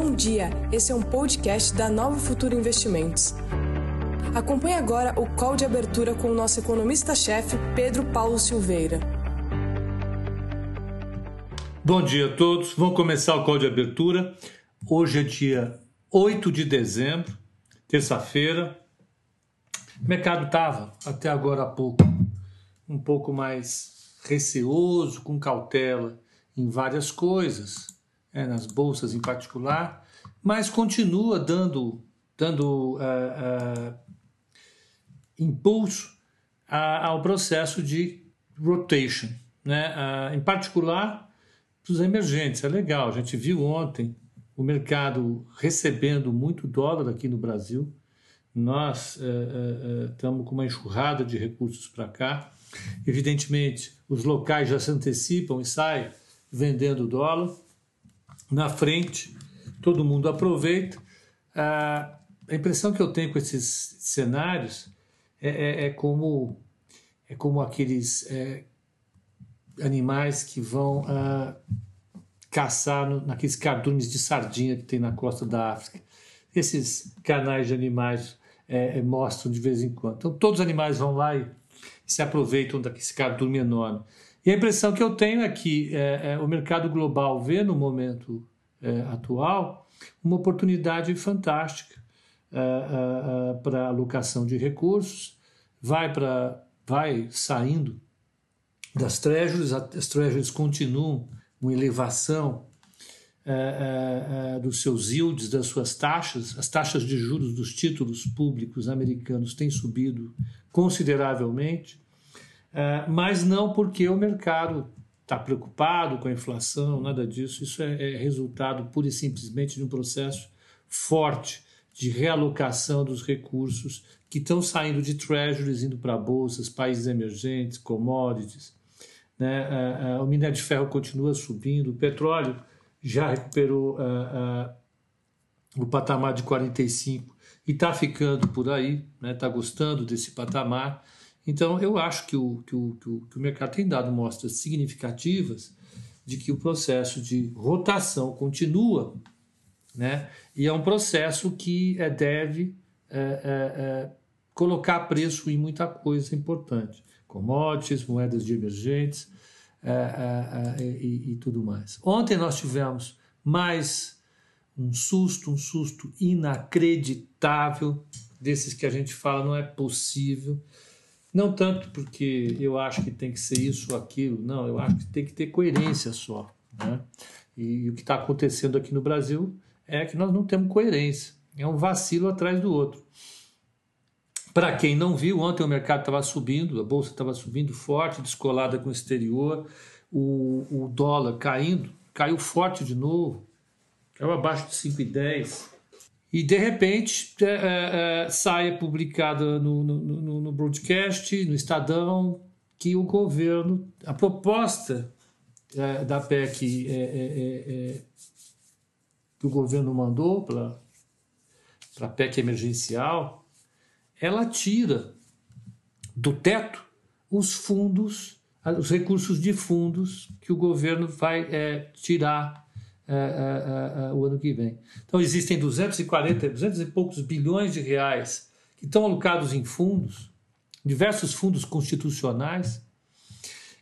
Bom dia, esse é um podcast da Nova Futuro Investimentos. Acompanhe agora o call de abertura com o nosso economista-chefe, Pedro Paulo Silveira. Bom dia a todos, vamos começar o call de abertura. Hoje é dia 8 de dezembro, terça-feira. O mercado estava, até agora há pouco, um pouco mais receoso, com cautela em várias coisas é, nas bolsas em particular, mas continua dando, dando uh, uh, impulso a, ao processo de rotation, né? Uh, em particular dos emergentes. É legal, a gente viu ontem o mercado recebendo muito dólar aqui no Brasil. Nós estamos com uma enxurrada de recursos para cá. Evidentemente, os locais já se antecipam e saem vendendo dólar na frente, todo mundo aproveita. a impressão que eu tenho com esses cenários é, é, é como é como aqueles é, animais que vão caçar no, naqueles cardumes de sardinha que tem na costa da África. Esses canais de animais é, é, mostram de vez em quando. Então, todos os animais vão lá e se aproveitam daquele cardume enorme. E a impressão que eu tenho é que é, é, o mercado global vê no momento é, atual uma oportunidade fantástica é, é, para alocação de recursos, vai, para, vai saindo das treasuries, as treasuries continuam uma elevação dos seus yields, das suas taxas, as taxas de juros dos títulos públicos americanos têm subido consideravelmente. É, mas não porque o mercado está preocupado com a inflação, nada disso. Isso é, é, resultado pura e simplesmente de um processo forte de realocação dos recursos que estão saindo de treasuries, indo para bolsas, países emergentes, commodities. Né? É, o minério de ferro continua subindo, o petróleo já recuperou o patamar de 45 e está ficando por aí, está né? Tá gostando desse patamar. Então, eu acho que o, que o, que o, que o mercado tem dado mostras significativas de que o processo de rotação continua, né? e é um processo que é, deve é, é, é, colocar preço em muita coisa importante, commodities, moedas de emergentes é, é, e, e tudo mais. Ontem nós tivemos mais um susto, um susto inacreditável, desses que a gente fala não é possível. Não tanto porque eu acho que tem que ser isso ou aquilo, não, eu acho que tem que ter coerência só. Né? E, e o que está acontecendo aqui no Brasil é que nós não temos coerência, é um vacilo atrás do outro. Para quem não viu, ontem o mercado estava subindo, a bolsa estava subindo forte, descolada com o exterior, o, o dólar caindo, caiu forte de novo, caiu abaixo de 5,10 e de repente é, é, é sai publicada no, no, no, no, broadcast, no Estadão, que o governo, a proposta é, da PEC que o governo mandou para a PEC emergencial, ela tira do teto os fundos, os recursos de fundos que o governo vai tirar o ano que vem. Então, existem 240, 200 e poucos bilhões de reais que estão alocados em fundos, diversos fundos constitucionais,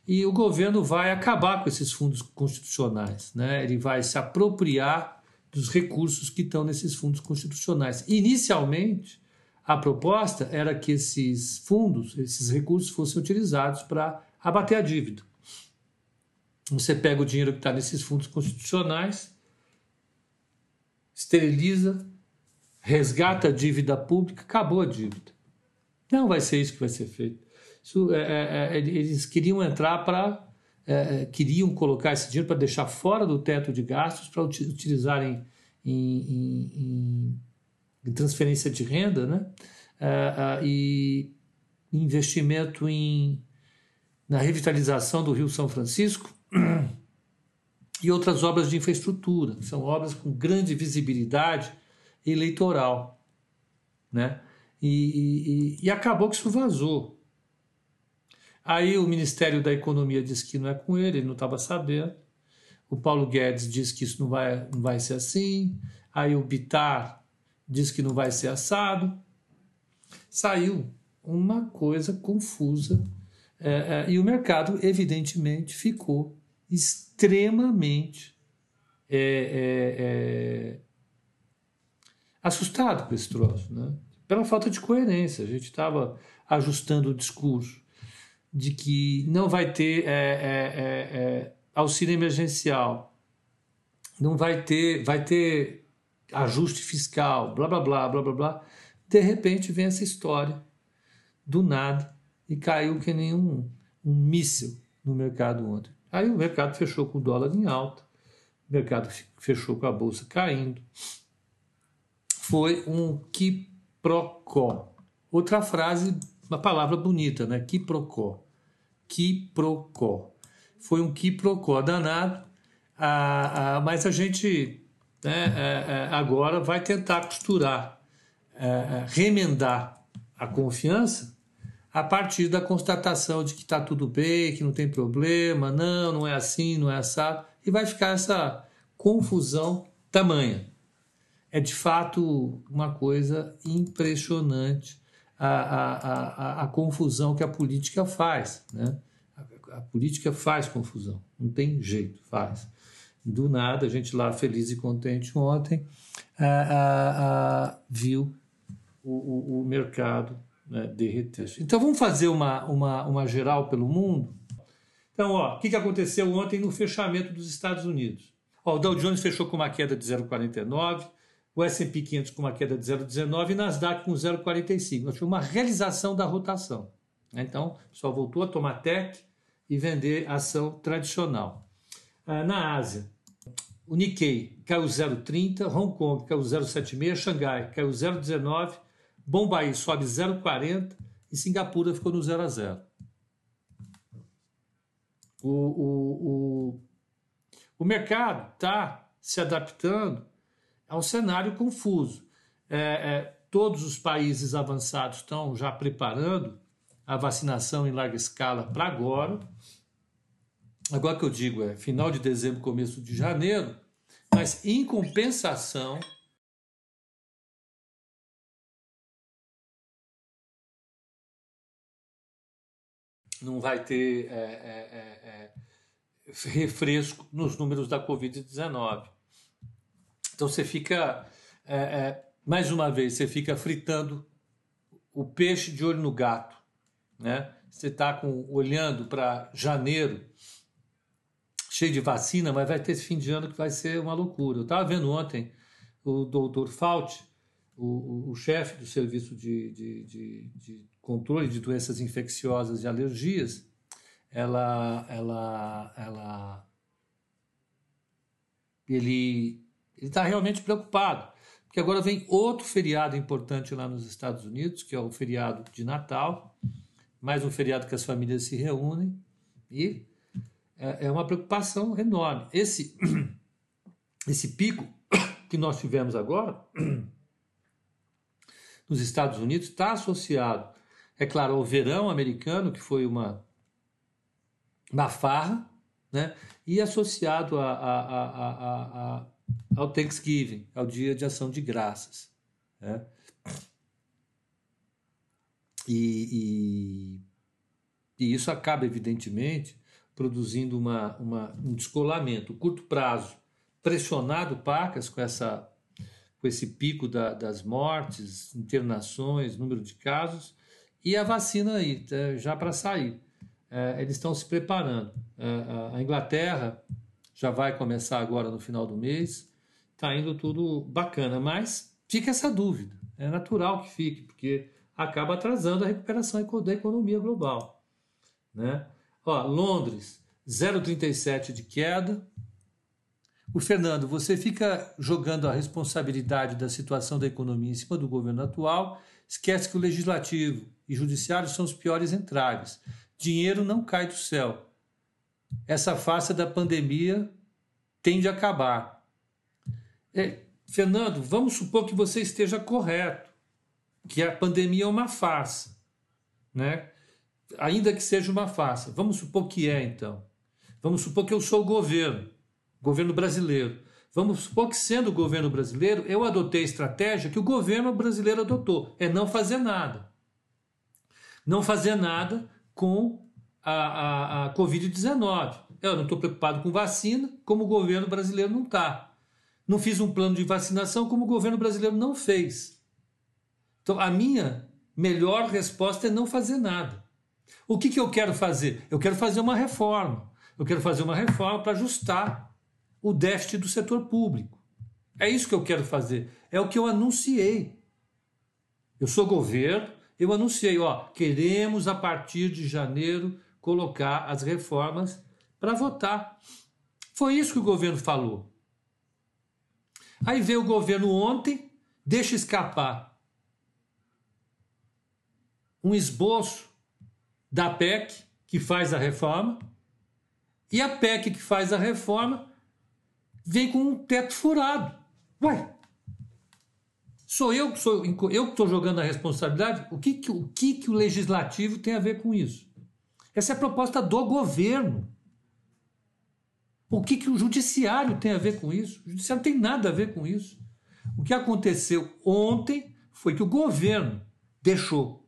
e o governo vai acabar com esses fundos constitucionais. Né? Ele vai se apropriar dos recursos que estão nesses fundos constitucionais. Inicialmente, a proposta era que esses fundos, esses recursos fossem utilizados para abater a dívida. Você pega o dinheiro que está nesses fundos constitucionais, esteriliza, resgata a dívida pública, acabou a dívida. Não vai ser isso que vai ser feito. Isso, é, é, é eles queriam entrar para. É, é, queriam colocar esse dinheiro para deixar fora do teto de gastos para utilizarem em, em, em, transferência de renda né? É, e investimento em, na revitalização do Rio São Francisco e outras obras de infraestrutura, são obras com grande visibilidade eleitoral. Né? E, e, e acabou que isso vazou. Aí o Ministério da Economia disse que não é com ele, ele não estava sabendo. o Paulo Guedes diz que isso não vai, não vai ser assim, aí o Bitar diz que não vai ser assado. Saiu uma coisa confusa é, é, e o mercado, evidentemente, ficou extremamente é, é, é assustado com esse troço, né? pela falta de coerência. A gente estava ajustando o discurso de que não vai ter é, auxílio emergencial, não vai ter, vai ter ajuste fiscal, blá blá blá blá blá blá. De repente vem essa história do nada e caiu que nem um, um míssil no mercado ontem. Aí o mercado fechou com o dólar em alta, o mercado fechou com a bolsa caindo. Foi um quiprocó. Outra frase, uma palavra bonita, né? Quiprocó. Quiprocó. Foi um quiprocó danado, ah, ah, mas a gente né, é, é, agora vai tentar costurar, é, remendar a confiança a partir da constatação de que está tudo bem, que não tem problema, não, não é assim, não é assado, e vai ficar essa confusão tamanha. É de fato uma coisa impressionante a, a, a, a confusão que a política faz. Né? A, a política faz confusão, não tem jeito, faz. Do nada, a gente lá feliz e contente ontem, viu o, o, o mercado né, derreter. Então vamos fazer uma, uma, uma geral pelo mundo? Então, ó, o que, que aconteceu ontem no fechamento dos Estados Unidos? Ó, o Dow Jones fechou com uma queda de 0,49, o S&P 500 com uma queda de 0,19 e Nasdaq com 0,45. Nós tivemos uma realização da rotação. Né? Então, só voltou a tomar tech e vender ação tradicional. Ah, na Ásia, o Nikkei caiu 0,30, Hong Kong caiu 0,76, Xangai caiu 0,19, Bombaí sobe 0,40 e Singapura ficou no 0 a 0. O, o, o, o mercado está se adaptando a um cenário confuso. É, é, todos os países avançados estão já preparando a vacinação em larga escala para agora. Agora que eu digo é final de dezembro, começo de janeiro, mas em compensação não vai ter é, é, é, refresco nos números da Covid-19. Então você fica, é, é, mais uma vez, você fica fritando o peixe de olho no gato. Né? Você está olhando para janeiro, cheio de vacina, mas vai ter esse fim de ano que vai ser uma loucura. Eu estava vendo ontem o doutor Fauci, o, o, chefe do serviço de, de, de, de controle de doenças infecciosas e alergias, ela, ela, ela, ele está realmente preocupado, porque agora vem outro feriado importante lá nos Estados Unidos, que é o feriado de Natal, mais um feriado que as famílias se reúnem e é, é uma preocupação enorme. Esse, esse pico que nós tivemos agora nos Estados Unidos está associado é claro, o verão americano, que foi uma, uma farra, né? e associado a, a, a, ao Thanksgiving, ao Dia de Ação de Graças. Né? E, e, e, isso acaba, evidentemente, produzindo uma, uma, um descolamento. O curto prazo, pressionado pacas com, essa, com esse pico da, das mortes, internações, número de casos, e a vacina aí, tá, já para sair. É, eles estão se preparando. É, a Inglaterra já vai começar agora no final do mês. Está indo tudo bacana, mas fica essa dúvida. É natural que fique, porque acaba atrasando a recuperação da economia global. Né? Ó, Londres, 0,37 de queda. O Fernando, você fica jogando a responsabilidade da situação da economia em cima do governo atual, esquece que o legislativo e judiciário são os piores entraves. Dinheiro não cai do céu. Essa farsa da pandemia tende a acabar. É, Fernando, vamos supor que você esteja correto, que a pandemia é uma farsa, né? Ainda que seja uma farsa. Vamos supor que é, então. Vamos supor que eu sou o governo. Governo brasileiro. Vamos supor que, sendo o governo brasileiro, eu adotei a estratégia que o governo brasileiro adotou: é não fazer nada. Não fazer nada com a, a, a Covid-19. Eu não estou preocupado com vacina, como o governo brasileiro não está. Não fiz um plano de vacinação, como o governo brasileiro não fez. Então, a minha melhor resposta é não fazer nada. O que, que eu quero fazer? Eu quero fazer uma reforma. Eu quero fazer uma reforma para ajustar o déficit do setor público. É isso que eu quero fazer. É o que eu anunciei. Eu sou governo, eu anunciei, ó, queremos a partir de janeiro colocar as reformas para votar. Foi isso que o governo falou. Aí veio o governo ontem, deixa escapar um esboço da PEC que faz a reforma, e a PEC que faz a reforma vem com um teto furado. Ué, sou eu que sou eu que estou jogando a responsabilidade? O que, que, o que, que o legislativo tem a ver com isso? Essa é a proposta do governo. O que, que o judiciário tem a ver com isso? O judiciário não tem nada a ver com isso. O que aconteceu ontem foi que o governo deixou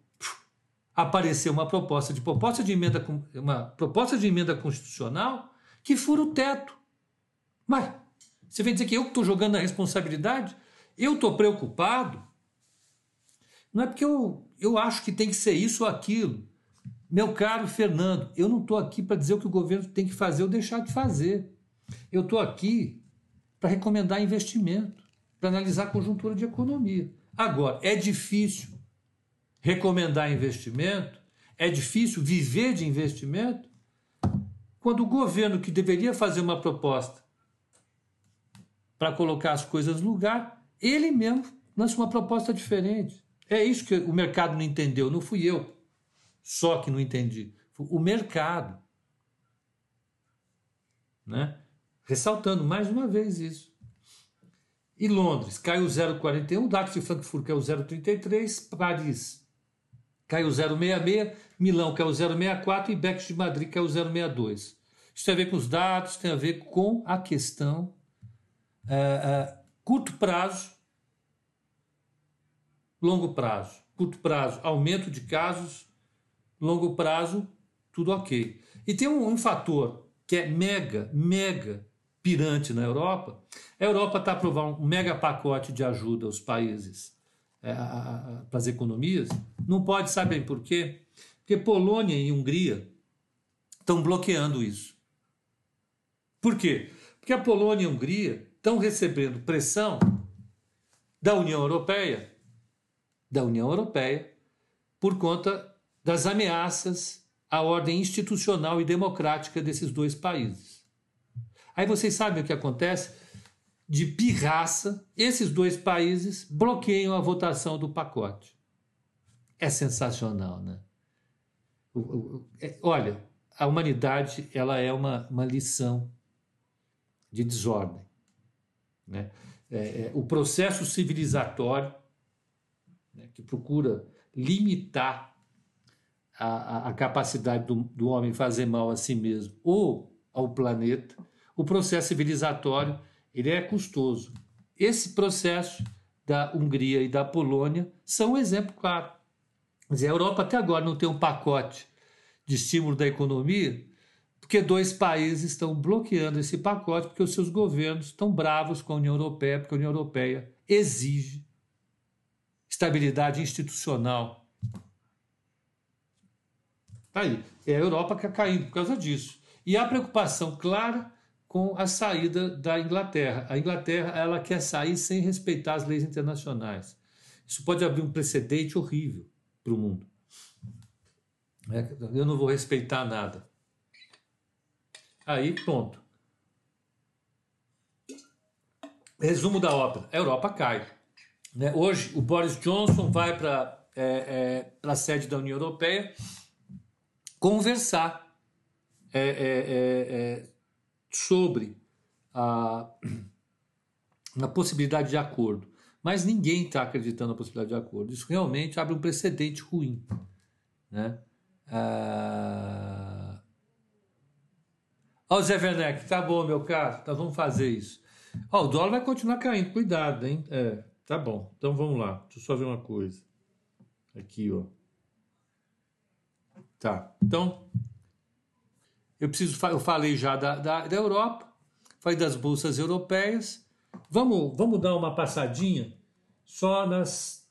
aparecer uma proposta de proposta de emenda uma proposta de emenda constitucional que fura o teto. Mas você vem dizer que eu estou jogando a responsabilidade? Eu estou preocupado? Não é porque eu, eu acho que tem que ser isso ou aquilo. Meu caro Fernando, eu não estou aqui para dizer o que o governo tem que fazer ou deixar de fazer. Eu estou aqui para recomendar investimento, para analisar a conjuntura de economia. Agora, é difícil recomendar investimento, é difícil viver de investimento, quando o governo que deveria fazer uma proposta para colocar as coisas no lugar, ele mesmo lança uma proposta diferente. É isso que o mercado não entendeu, não fui eu só que não entendi. O mercado. Né? Ressaltando mais uma vez isso. E Londres caiu 0,41, DAX de Frankfurt caiu 0,33, Paris caiu 0,66, Milão caiu 0,64 e Bex de Madrid caiu 0,62. Isso tem a ver com os dados, tem a ver com a questão é, é, curto prazo, longo prazo. Curto prazo, aumento de casos, longo prazo, tudo ok. E tem um, um fator que é mega, mega pirante na Europa. A Europa está aprovando um mega pacote de ajuda aos países é, para as economias, não pode, saber por quê? Porque Polônia e Hungria estão bloqueando isso. Por quê? Porque a Polônia e a Hungria estão recebendo pressão da União Europeia, da União Europeia, por conta das ameaças à ordem institucional e democrática desses dois países. Aí vocês sabem o que acontece? de pirraça, esses dois países bloqueiam a votação do pacote. É sensacional, né? É, olha, a humanidade ela é uma, uma lição de desordem. Né? É, é, o processo civilizatório né, que procura limitar a, a, capacidade do, do homem fazer mal a si mesmo ou ao planeta, o processo civilizatório ele é custoso. Esse processo da Hungria e da Polônia são um exemplo claro. Mas a Europa até agora não tem um pacote de estímulo da economia, porque dois países estão bloqueando esse pacote, porque os seus governos estão bravos com a União Europeia, porque a União Europeia exige estabilidade institucional. Tá aí. É a Europa que está caindo por causa disso. E há preocupação clara com a saída da Inglaterra. A Inglaterra ela quer sair sem respeitar as leis internacionais. Isso pode abrir um precedente horrível para o mundo. É, eu não vou respeitar nada. Aí, ponto. Resumo da ópera: a Europa cai. Né? Hoje, o Boris Johnson vai para é, é, a sede da União Europeia conversar é, é, é, é sobre a, a possibilidade de acordo. Mas ninguém está acreditando na possibilidade de acordo. Isso realmente abre um precedente ruim. Né? Ah, Ó, Zé Werneck, tá bom, meu caro, nós vamos fazer isso. Ó, o dólar vai continuar caindo, cuidado, hein? É, tá bom. Então vamos lá, deixa eu só ver uma coisa. Aqui, ó. Tá, então, eu preciso, eu falei já da, da, da Europa, falei das bolsas europeias. Vamos, vamos dar uma passadinha só nas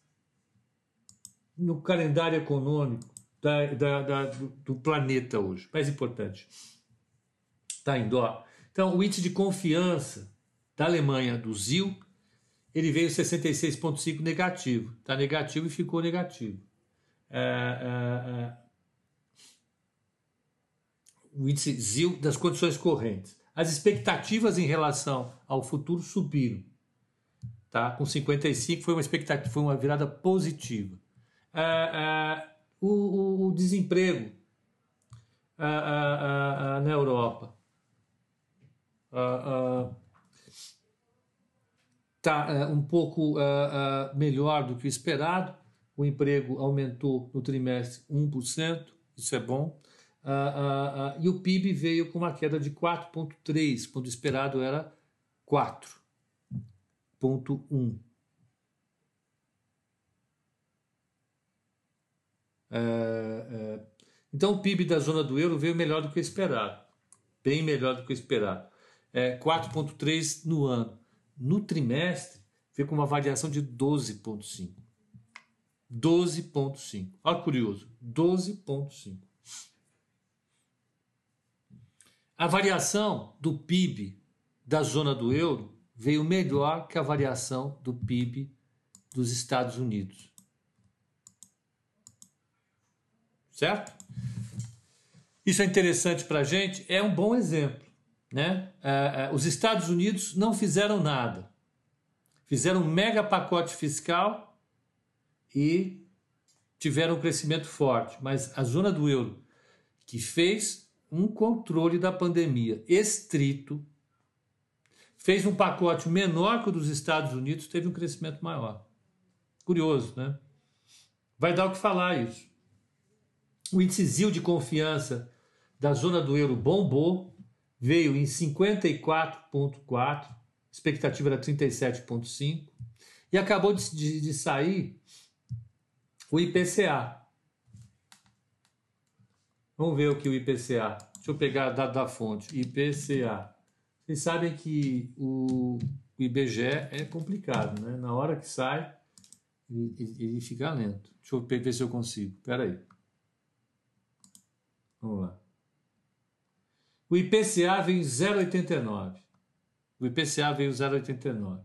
no calendário econômico da, da, da do, do, planeta hoje. Mais importante. Tá indo, ó. Então, o índice de confiança da Alemanha, do ZIL, ele veio 66,5 negativo. Está negativo e ficou negativo. É, é, é, o índice ZIL das condições correntes. As expectativas em relação ao futuro subiram. Tá? Com 55 foi uma expectativa, foi uma virada positiva. É, é, o, o, o, desemprego é, na Europa está um pouco melhor do que o esperado. O emprego aumentou no trimestre 1%, isso é bom. e o PIB veio com uma queda de 4,3%, quando o esperado era 4,1%. É, é, então o PIB da zona do euro veio melhor do que o esperado, bem melhor do que o esperado. É, 4,3 no ano. No trimestre, veio com uma variação de 12,5. 12,5. Olha que curioso, 12,5. A variação do PIB da zona do euro veio melhor que a variação do PIB dos Estados Unidos. certo? Isso é interessante para a gente, é um bom exemplo. Né? É, é, os Estados Unidos não fizeram nada. Fizeram um mega pacote fiscal e tiveram um crescimento forte. Mas a zona do euro, que fez um controle da pandemia estrito, fez um pacote menor que o dos Estados Unidos, teve um crescimento maior. Curioso, né? Vai dar o que falar isso. O índice de confiança da zona do euro bombou, veio em 54,4, expectativa era 37,5, e acabou de, de, de, sair o IPCA. Vamos ver o que o IPCA. Deixa eu pegar dado da fonte. IPCA. Vocês sabem que o, o IBGE é complicado, né? Na hora que sai, ele, ele fica lento. Deixa eu ver se eu consigo. Espera aí. Vamos lá. O IPCA veio 0,89. O IPCA veio 0,89.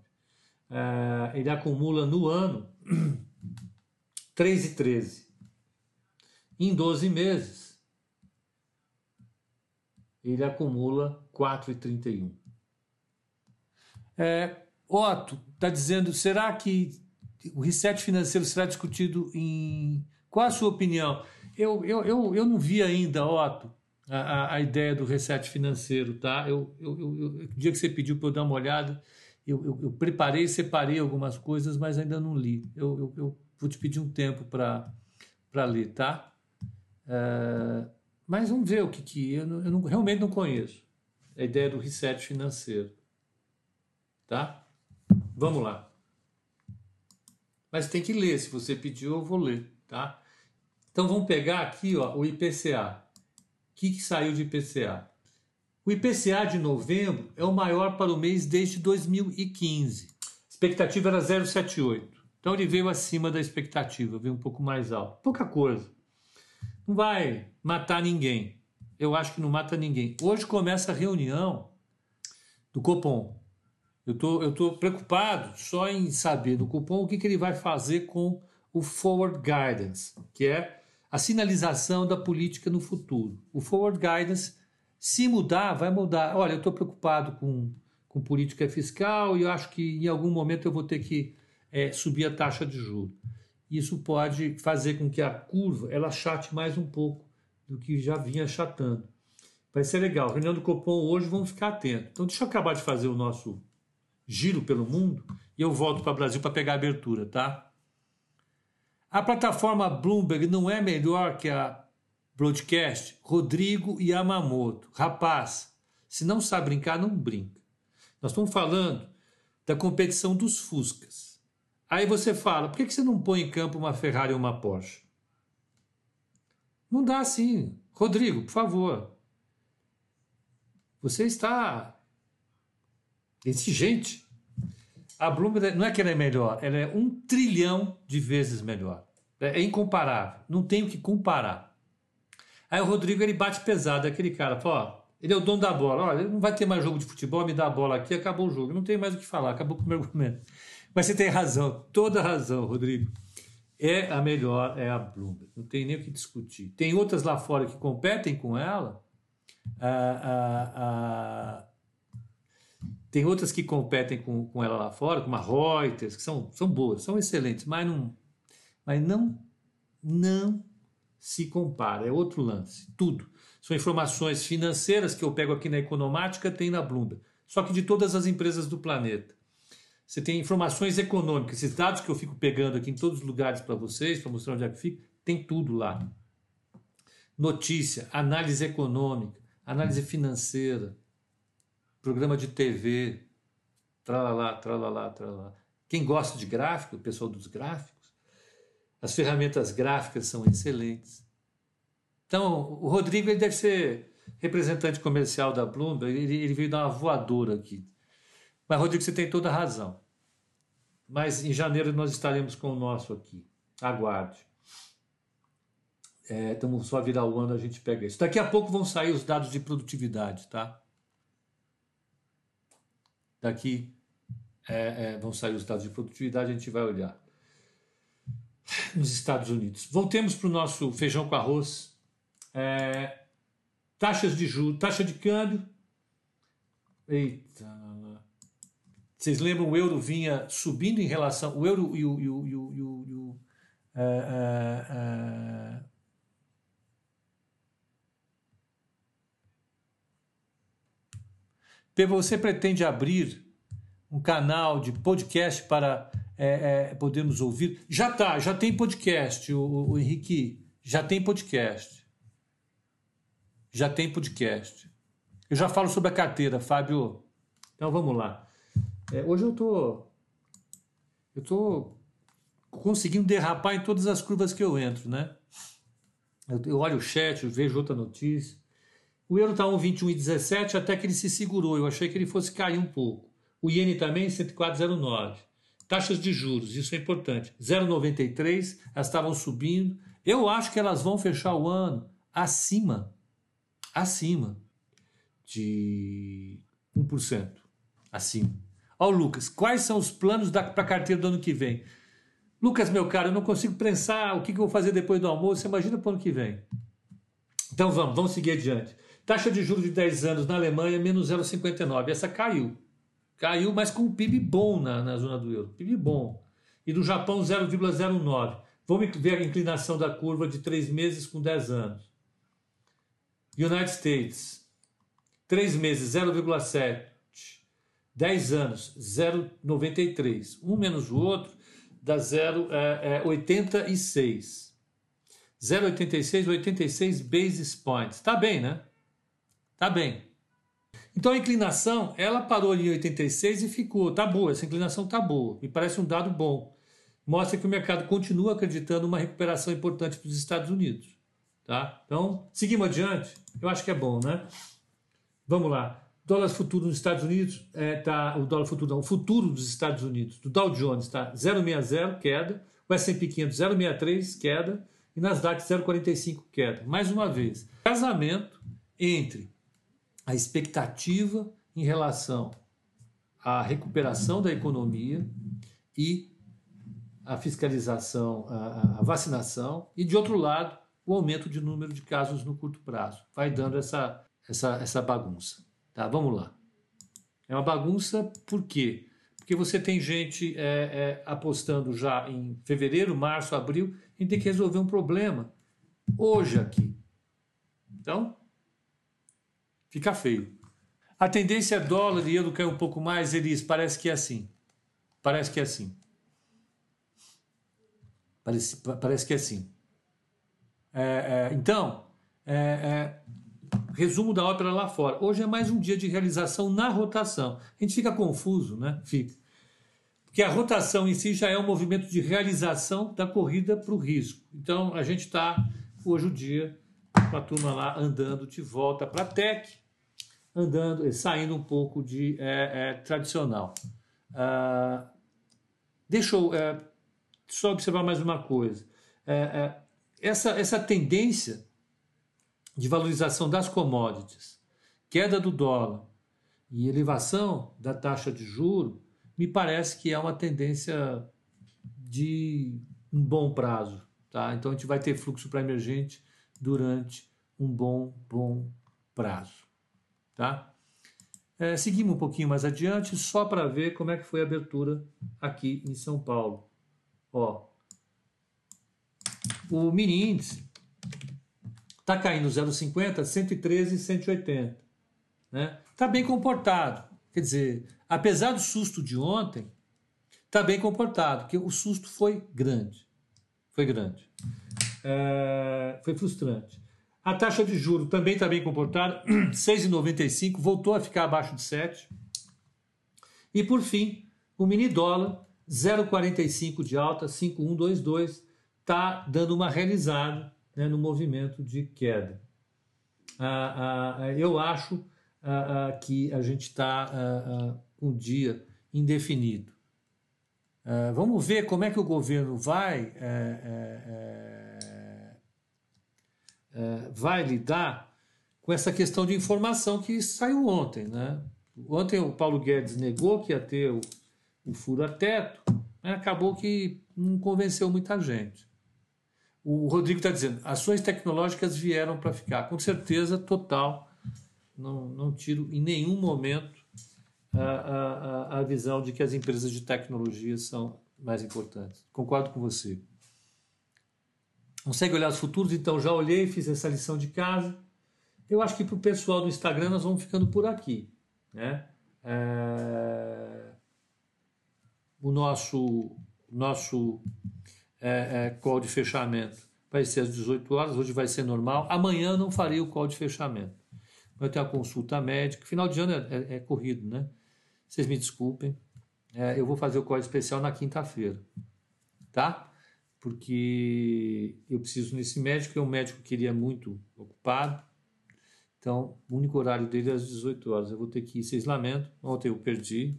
É, ele acumula no ano 3,13. Em 12 meses, ele acumula 4,31. É, Otto está dizendo: será que o reset financeiro será discutido em. Qual a sua opinião? Eu, eu, eu, eu não vi ainda, Otto, a, a, ideia do reset financeiro, tá? Eu, eu, eu, eu, o dia que você pediu para eu dar uma olhada, eu, eu, eu preparei, separei algumas coisas, mas ainda não li. Eu, eu, eu vou te pedir um tempo para ler, tá? É, mas vamos ver o que que eu, não, eu não, realmente não conheço a ideia do reset financeiro, tá? Vamos lá. Mas tem que ler. Se você pediu, eu vou ler, tá? Então vamos pegar aqui ó, o IPCA. Que, que saiu de IPCA? O IPCA de novembro é o maior para o mês desde 2015. A expectativa era 0,78. Então ele veio acima da expectativa, veio um pouco mais alto. Pouca coisa. Não vai matar ninguém. Eu acho que não mata ninguém. Hoje começa a reunião do Copom. Eu tô, estou tô preocupado só em saber do Copom o que, que ele vai fazer com o Forward Guidance, que é a sinalização da política no futuro. O forward guidance, se mudar, vai mudar. Olha, eu estou preocupado com, com política fiscal e eu acho que em algum momento eu vou ter que é, subir a taxa de juros. Isso pode fazer com que a curva ela chate mais um pouco do que já vinha chatando. Vai ser legal. Reunião do Copom hoje, vamos ficar atentos. Então, deixa eu acabar de fazer o nosso giro pelo mundo e eu volto para o Brasil para pegar a abertura, tá? A plataforma Bloomberg não é melhor que a Broadcast? Rodrigo Yamamoto. Rapaz, Se não sabe brincar, não brinca. Nós estamos falando da competição dos Fuscas. Aí você fala, por que você não põe em campo uma Ferrari ou uma Porsche? Não dá assim. Rodrigo, por favor. Você está exigente. A Bloomberg não é que ela é melhor, ela é um trilhão de vezes melhor. É incomparável, não tem o que comparar. Aí o Rodrigo ele bate pesado, é aquele cara, fala, ó, ele é o dono da bola, olha, não vai ter mais jogo de futebol, me dá a bola aqui, acabou o jogo, não tem mais o que falar, acabou com o meu argumento. Mas você tem razão, toda razão, Rodrigo. É a melhor, é a Bloomberg, não tem nem o que discutir. Tem outras lá fora que competem com ela, ah, ah, ah, tem outras que competem com, com ela lá fora, como a Reuters, que são, são boas, são excelentes, mas não, mas não, não se compara. É outro lance. Tudo. São informações financeiras que eu pego aqui na Economática, tem na Bloomberg. Só que de todas as empresas do planeta. Você tem informações econômicas, esses dados que eu fico pegando aqui em todos os lugares para vocês, para mostrar onde é que fica, tem tudo lá. Notícia, análise econômica, análise financeira, programa de TV, tralalá, tralalá, tralalá. Quem gosta de gráfico, o pessoal dos gráficos, as ferramentas gráficas são excelentes. Então, o Rodrigo ele deve ser representante comercial da Bloomberg, ele, ele veio dar uma voadora aqui. Mas, Rodrigo, você tem toda a razão. Mas em janeiro nós estaremos com o nosso aqui. Aguarde. É, então, só virar o ano a gente pega isso. Daqui a pouco vão sair os dados de produtividade, tá? Daqui é, é, vão sair os dados de produtividade, a gente vai olhar. Nos Estados Unidos. Voltemos para o nosso feijão com arroz. É, taxas de juros, taxa de câmbio. Eita. Vocês lembram o euro vinha subindo em relação. O euro e o. E o, e o, e o, e o é, é, é Você pretende abrir um canal de podcast para é, é, podermos ouvir? Já tá, já tem podcast, o, o, Henrique, já tem podcast. Já tem podcast. Eu já falo sobre a carteira, Fábio. Então vamos lá. É, hoje eu tô, eu tô conseguindo derrapar em todas as curvas que eu entro, né? Eu, eu olho o chat, eu vejo outra notícia. O euro está 1,21,17 até que ele se segurou. Eu achei que ele fosse cair um pouco. O iene também 104,09. Taxas de juros, isso é importante. 0,93, elas estavam subindo. Eu acho que elas vão fechar o ano acima, acima de 1%. Acima. Ó, Lucas, quais são os planos para a carteira do ano que vem? Lucas, meu cara, eu não consigo pensar o que, que eu vou fazer depois do almoço. Imagina para o ano que vem. Então vamos, vamos seguir adiante. Taxa de juros de 10 anos na Alemanha, menos 0,59. Essa caiu. Caiu, mas com um PIB bom na, na zona do euro. PIB bom. E no Japão, 0,09. Vamos ver a inclinação da curva de 3 meses com 10 anos. United States, 3 meses, 0,7. 10 anos, 0,93. Um menos o outro dá 0,86. 0,86, 86 basis points. Tá bem, né? Tá bem. Então a inclinação, ela parou ali em 86 e ficou. Tá boa, essa inclinação tá boa. Me parece um dado bom. Mostra que o mercado continua acreditando uma recuperação importante para os Estados Unidos. Tá? Então, seguimos adiante. Eu acho que é bom, né? Vamos lá. Dólar futuro nos Estados Unidos é, tá, o dólar futuro não, o futuro dos Estados Unidos, do Dow Jones está 0,60 queda, o S&P 500 0,63 queda e Nasdaq 0,45 queda. Mais uma vez, casamento entre a expectativa em relação à recuperação da economia e a fiscalização, a, vacinação, e de outro lado, o aumento de número de casos no curto prazo. Vai dando essa, essa, essa bagunça. Tá, vamos lá. É uma bagunça por quê? Porque você tem gente é, é, apostando já em fevereiro, março, abril, em ter que resolver um problema hoje aqui. Então, fica feio. A tendência é dólar e euro cair um pouco mais, Elis, parece que é assim. Parece que é assim. Parece, parece que é assim. É, é, então, é, é resumo da ópera lá fora. Hoje é mais um dia de realização na rotação. A gente fica confuso, né? Fica. Porque a rotação em si já é um movimento de realização da corrida para o risco. Então a gente está hoje o dia com a turma lá andando de volta para a TEC, andando, saindo um pouco de é, é, tradicional. Ah, deixa eu é, só observar mais uma coisa. É, é, essa, essa tendência de valorização das commodities, queda do dólar e elevação da taxa de juro, me parece que é uma tendência de um bom prazo. Tá? Então a gente vai ter fluxo para emergente durante um bom, bom prazo. Tá? É, seguimos um pouquinho mais adiante, só para ver como é que foi a abertura aqui em São Paulo. Ó, o mini índice está caindo 0,50, 113 e 180. Né? Está bem comportado. Quer dizer, apesar do susto de ontem, está bem comportado, porque o susto foi grande. Foi grande. É, foi frustrante. A taxa de juro também está bem comportada, 6,95, voltou a ficar abaixo de 7. E por fim, o mini dólar, 0,45 de alta, 5,122, está dando uma realizada né, no movimento de queda. Ah, ah, eu acho ah, ah que a gente está ah, ah, com um dia indefinido. vamos ver como é que o governo vai, é, é, é, vai lidar com essa questão de informação que saiu ontem. Né? Ontem o Paulo Guedes negou que ia ter o, o furo a teto, mas acabou que não convenceu muita gente. O Rodrigo está dizendo, ações tecnológicas vieram para ficar. Com certeza, total. Não, não tiro em nenhum momento a, a, a visão de que as empresas de tecnologia são mais importantes. Concordo com você. Consegue olhar os futuros? Então, já olhei, fiz essa lição de casa. Eu acho que para o pessoal do Instagram nós vamos ficando por aqui. Né? É... O nosso, nosso é, é, call de fechamento vai ser às 18 horas, hoje vai ser normal. Amanhã não farei o call de fechamento. Vai ter a consulta médica. Final de ano é, é, é corrido, né? Vocês me desculpem. É, eu vou fazer o call especial na quinta-feira, tá? Porque eu preciso nesse médico, é um médico que queria muito ocupado. Então, o único horário dele é às 18 horas. Eu vou ter que ir, vocês lamentam. Ontem eu perdi,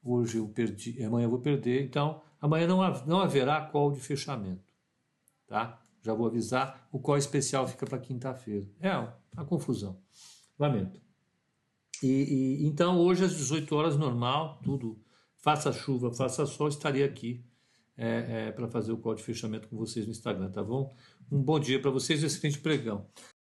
hoje eu perdi, amanhã eu vou perder. Então, Amanhã não, não haverá call de fechamento. Tá? Já vou avisar. O call especial fica para quinta-feira. É a confusão. Lamento. E, e, então, hoje às 18 horas, normal, tudo. Faça chuva, faça sol, estaria aqui é, é, para fazer o call de fechamento com vocês no Instagram, tá bom? Um bom dia para vocês e excelente pregão.